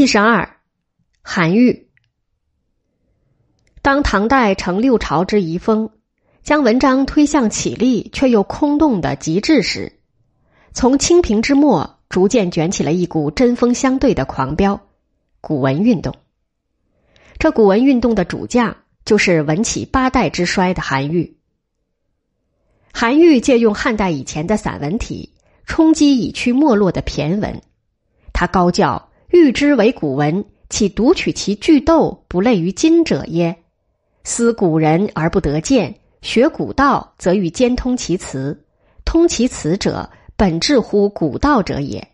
七十二，韩愈。当唐代成六朝之遗风，将文章推向起立却又空洞的极致时，从清平之末逐渐卷起了一股针锋相对的狂飙——古文运动。这古文运动的主将就是文起八代之衰的韩愈。韩愈借用汉代以前的散文体，冲击已趋没落的骈文，他高叫。欲之为古文，岂独取其句斗不类于今者耶？思古人而不得见，学古道则欲兼通其辞。通其辞者，本质乎古道者也。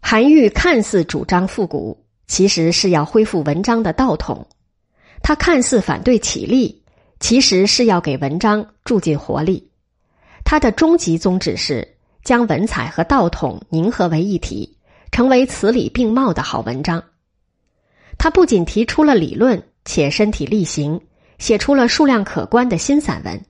韩愈看似主张复古，其实是要恢复文章的道统；他看似反对起立，其实是要给文章注进活力。他的终极宗旨是将文采和道统凝合为一体。成为词理并茂的好文章。他不仅提出了理论，且身体力行，写出了数量可观的新散文，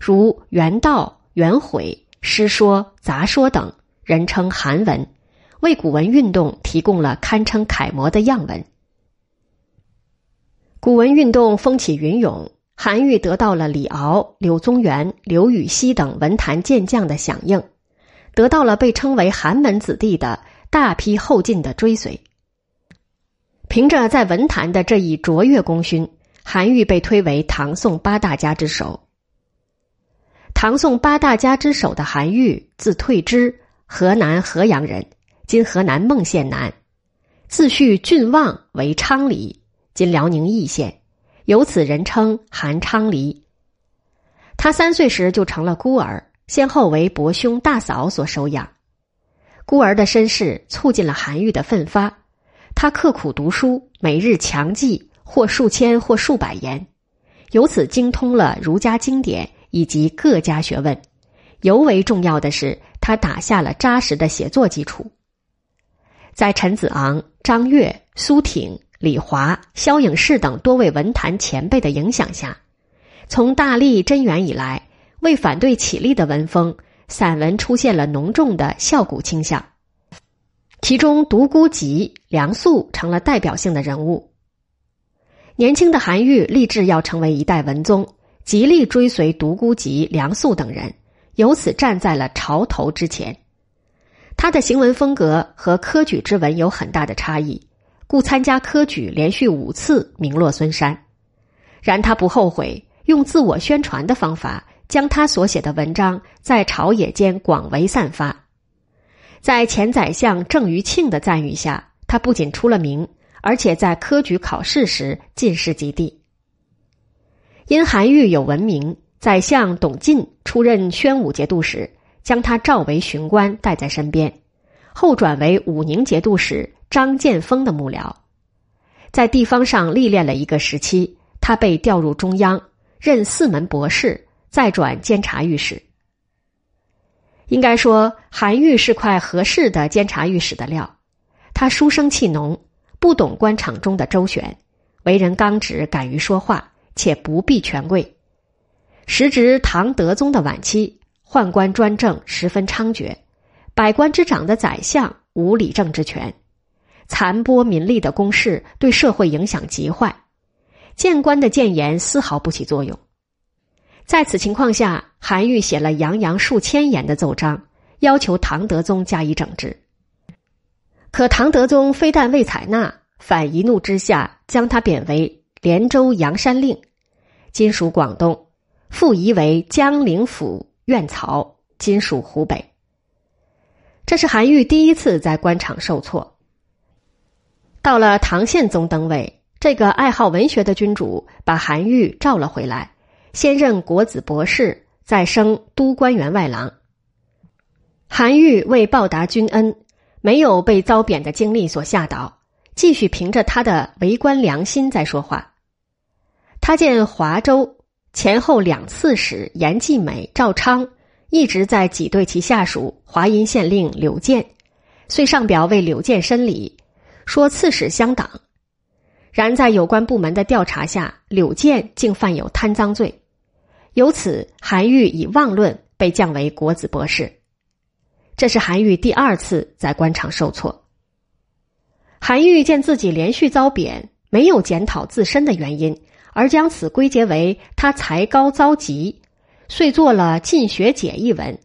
如《原道》《原悔》《诗说》《杂说》等，人称韩文，为古文运动提供了堪称楷模的样文。古文运动风起云涌，韩愈得到了李敖、柳宗元、刘禹锡等文坛健将的响应，得到了被称为寒门子弟的。大批后进的追随，凭着在文坛的这一卓越功勋，韩愈被推为唐宋八大家之首。唐宋八大家之首的韩愈，字退之，河南河阳人，今河南孟县南，自叙郡望为昌黎，今辽宁义县，由此人称韩昌黎。他三岁时就成了孤儿，先后为伯兄大嫂所收养。孤儿的身世促进了韩愈的奋发，他刻苦读书，每日强记或数千或数百言，由此精通了儒家经典以及各家学问。尤为重要的是，他打下了扎实的写作基础。在陈子昂、张悦、苏挺、李华、萧颖士等多位文坛前辈的影响下，从大历贞元以来，为反对起立的文风。散文出现了浓重的效古倾向，其中独孤及、梁肃成了代表性的人物。年轻的韩愈立志要成为一代文宗，极力追随独孤及、梁肃等人，由此站在了潮头之前。他的行文风格和科举之文有很大的差异，故参加科举连续五次名落孙山。然他不后悔用自我宣传的方法。将他所写的文章在朝野间广为散发，在前宰相郑余庆的赞誉下，他不仅出了名，而且在科举考试时进士及第。因韩愈有闻名，宰相董进出任宣武节度使，将他召为巡官，带在身边，后转为武宁节度使张建峰的幕僚，在地方上历练了一个时期，他被调入中央，任四门博士。再转监察御史，应该说韩愈是块合适的监察御史的料。他书生气浓，不懂官场中的周旋，为人刚直，敢于说话，且不避权贵。时值唐德宗的晚期，宦官专政十分猖獗，百官之长的宰相无理政之权，残剥民力的公事对社会影响极坏，谏官的谏言丝毫不起作用。在此情况下，韩愈写了洋洋数千言的奏章，要求唐德宗加以整治。可唐德宗非但未采纳，反一怒之下将他贬为连州阳山令，今属广东，复移为江陵府院曹，今属湖北。这是韩愈第一次在官场受挫。到了唐宪宗登位，这个爱好文学的君主把韩愈召了回来。先任国子博士，再升都官员外郎。韩愈为报答君恩，没有被遭贬的经历所吓倒，继续凭着他的为官良心在说话。他见华州前后两刺史严继美、赵昌一直在挤兑其下属华阴县令柳建，遂上表为柳建申礼，说刺史相党。然在有关部门的调查下，柳建竟犯有贪赃罪。由此，韩愈以妄论被降为国子博士，这是韩愈第二次在官场受挫。韩愈见自己连续遭贬，没有检讨自身的原因，而将此归结为他才高遭疾，遂作了《进学解》一文，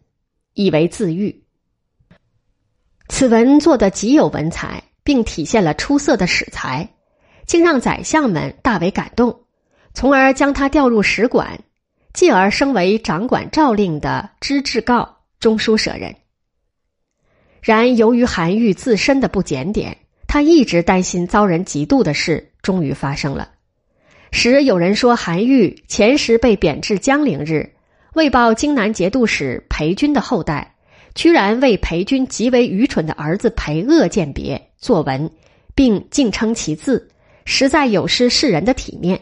以为自愈。此文做得极有文采，并体现了出色的史才，竟让宰相们大为感动，从而将他调入使馆，继而升为掌管诏令的知制诰中书舍人。然由于韩愈自身的不检点，他一直担心遭人嫉妒的事终于发生了。时有人说，韩愈前时被贬至江陵日，为报荆南节度使裴军的后代。居然为裴军极为愚蠢的儿子裴锷鉴别作文，并敬称其字，实在有失世人的体面。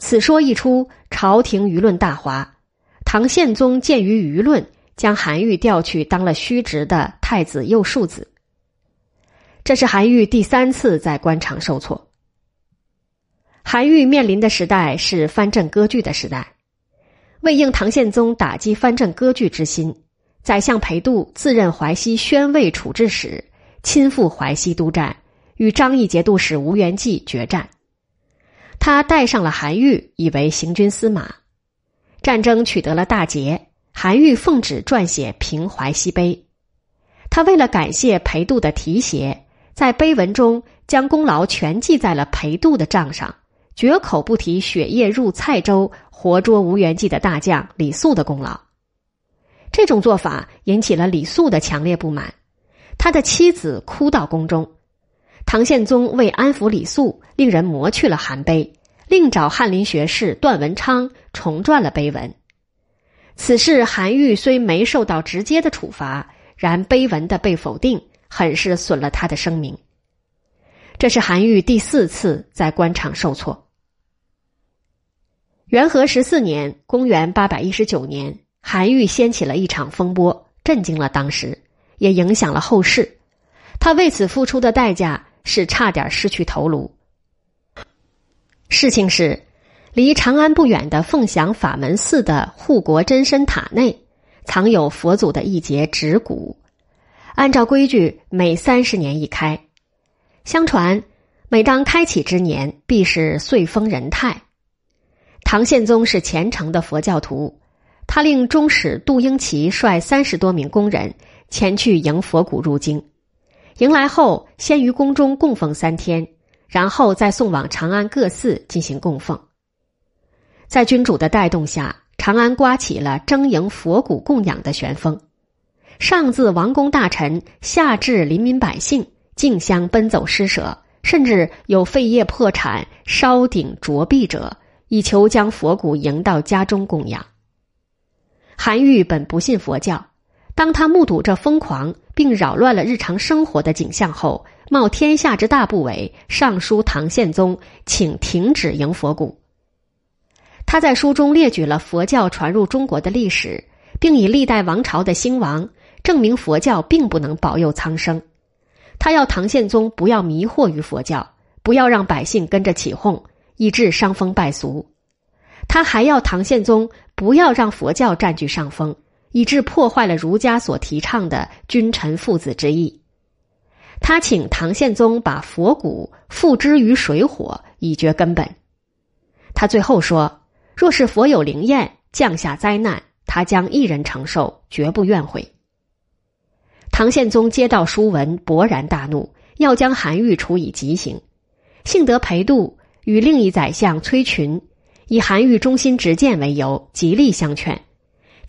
此说一出，朝廷舆论大哗。唐宪宗鉴于舆论，将韩愈调去当了虚职的太子右庶子。这是韩愈第三次在官场受挫。韩愈面临的时代是藩镇割据的时代，为应唐宪宗打击藩镇割据之心。宰相裴度自任淮西宣慰处置使，亲赴淮西督战，与张义节度使吴元济决战。他带上了韩愈，以为行军司马。战争取得了大捷，韩愈奉旨撰写《平淮西碑》。他为了感谢裴度的提携，在碑文中将功劳全记在了裴度的账上，绝口不提雪夜入蔡州活捉吴元济的大将李肃的功劳。这种做法引起了李肃的强烈不满，他的妻子哭到宫中。唐宪宗为安抚李肃，令人磨去了韩碑，另找翰林学士段文昌重撰了碑文。此事韩愈虽没受到直接的处罚，然碑文的被否定，很是损了他的声名。这是韩愈第四次在官场受挫。元和十四年（公元八百一十九年）。韩愈掀起了一场风波，震惊了当时，也影响了后世。他为此付出的代价是差点失去头颅。事情是，离长安不远的凤翔法门寺的护国真身塔内，藏有佛祖的一节指骨。按照规矩，每三十年一开。相传，每当开启之年，必是岁丰人泰。唐宪宗是虔诚的佛教徒。他令中使杜英奇率三十多名工人前去迎佛骨入京，迎来后先于宫中供奉三天，然后再送往长安各寺进行供奉。在君主的带动下，长安刮起了征迎佛骨供养的旋风，上自王公大臣，下至黎民百姓，竞相奔走施舍，甚至有废业破产、烧顶着壁者，以求将佛骨迎到家中供养。韩愈本不信佛教，当他目睹这疯狂并扰乱了日常生活的景象后，冒天下之大不韪，上书唐宪宗，请停止迎佛骨。他在书中列举了佛教传入中国的历史，并以历代王朝的兴亡证明佛教并不能保佑苍生。他要唐宪宗不要迷惑于佛教，不要让百姓跟着起哄，以致伤风败俗。他还要唐宪宗。不要让佛教占据上风，以致破坏了儒家所提倡的君臣父子之义。他请唐宪宗把佛骨付之于水火，以绝根本。他最后说：“若是佛有灵验，降下灾难，他将一人承受，绝不怨悔。”唐宪宗接到书文，勃然大怒，要将韩愈处以极刑。幸得裴度与另一宰相崔群。以韩愈忠心直谏为由，极力相劝，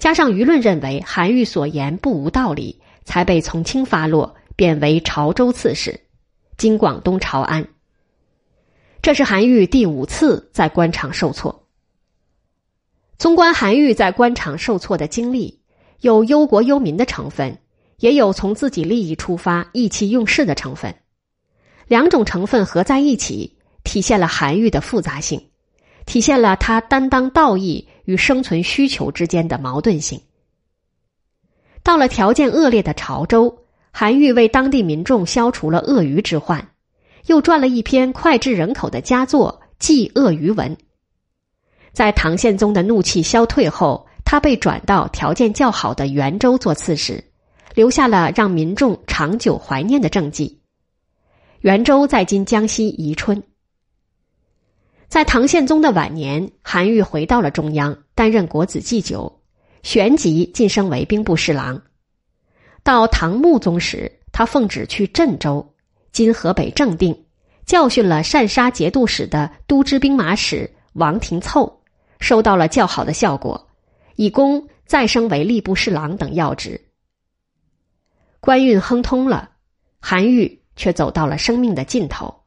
加上舆论认为韩愈所言不无道理，才被从轻发落，贬为潮州刺史，今广东潮安。这是韩愈第五次在官场受挫。纵观韩愈在官场受挫的经历，有忧国忧民的成分，也有从自己利益出发意气用事的成分，两种成分合在一起，体现了韩愈的复杂性。体现了他担当道义与生存需求之间的矛盾性。到了条件恶劣的潮州，韩愈为当地民众消除了鳄鱼之患，又撰了一篇脍炙人口的佳作《祭鳄鱼文》。在唐宪宗的怒气消退后，他被转到条件较好的元州做刺史，留下了让民众长久怀念的政绩。元州在今江西宜春。在唐宪宗的晚年，韩愈回到了中央，担任国子祭酒，旋即晋升为兵部侍郎。到唐穆宗时，他奉旨去镇州（今河北正定），教训了擅杀节度使的都知兵马使王廷凑，收到了较好的效果，以功再升为吏部侍郎等要职。官运亨通了，韩愈却走到了生命的尽头。